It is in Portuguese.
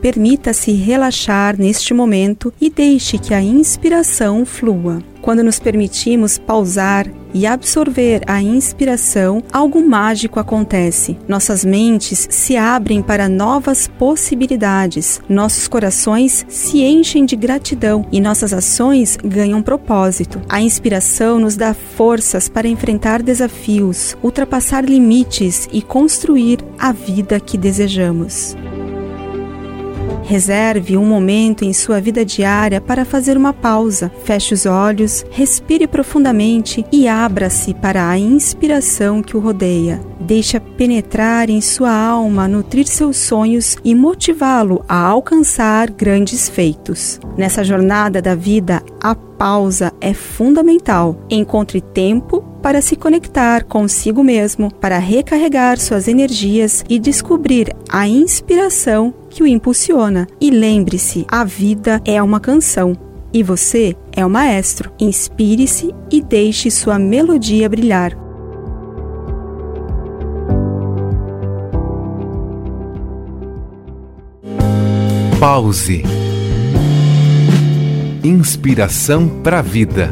Permita-se relaxar neste momento e deixe que a inspiração flua. Quando nos permitimos pausar e absorver a inspiração, algo mágico acontece. Nossas mentes se abrem para novas possibilidades, nossos corações se enchem de gratidão e nossas ações ganham propósito. A inspiração nos dá forças para enfrentar desafios, ultrapassar limites e construir a vida que desejamos. Reserve um momento em sua vida diária para fazer uma pausa. Feche os olhos, respire profundamente e abra-se para a inspiração que o rodeia. Deixe-a penetrar em sua alma, nutrir seus sonhos e motivá-lo a alcançar grandes feitos. Nessa jornada da vida, a pausa é fundamental. Encontre tempo para se conectar consigo mesmo, para recarregar suas energias e descobrir a inspiração que o impulsiona. E lembre-se, a vida é uma canção e você é o maestro. Inspire-se e deixe sua melodia brilhar. Pause. Inspiração para a vida.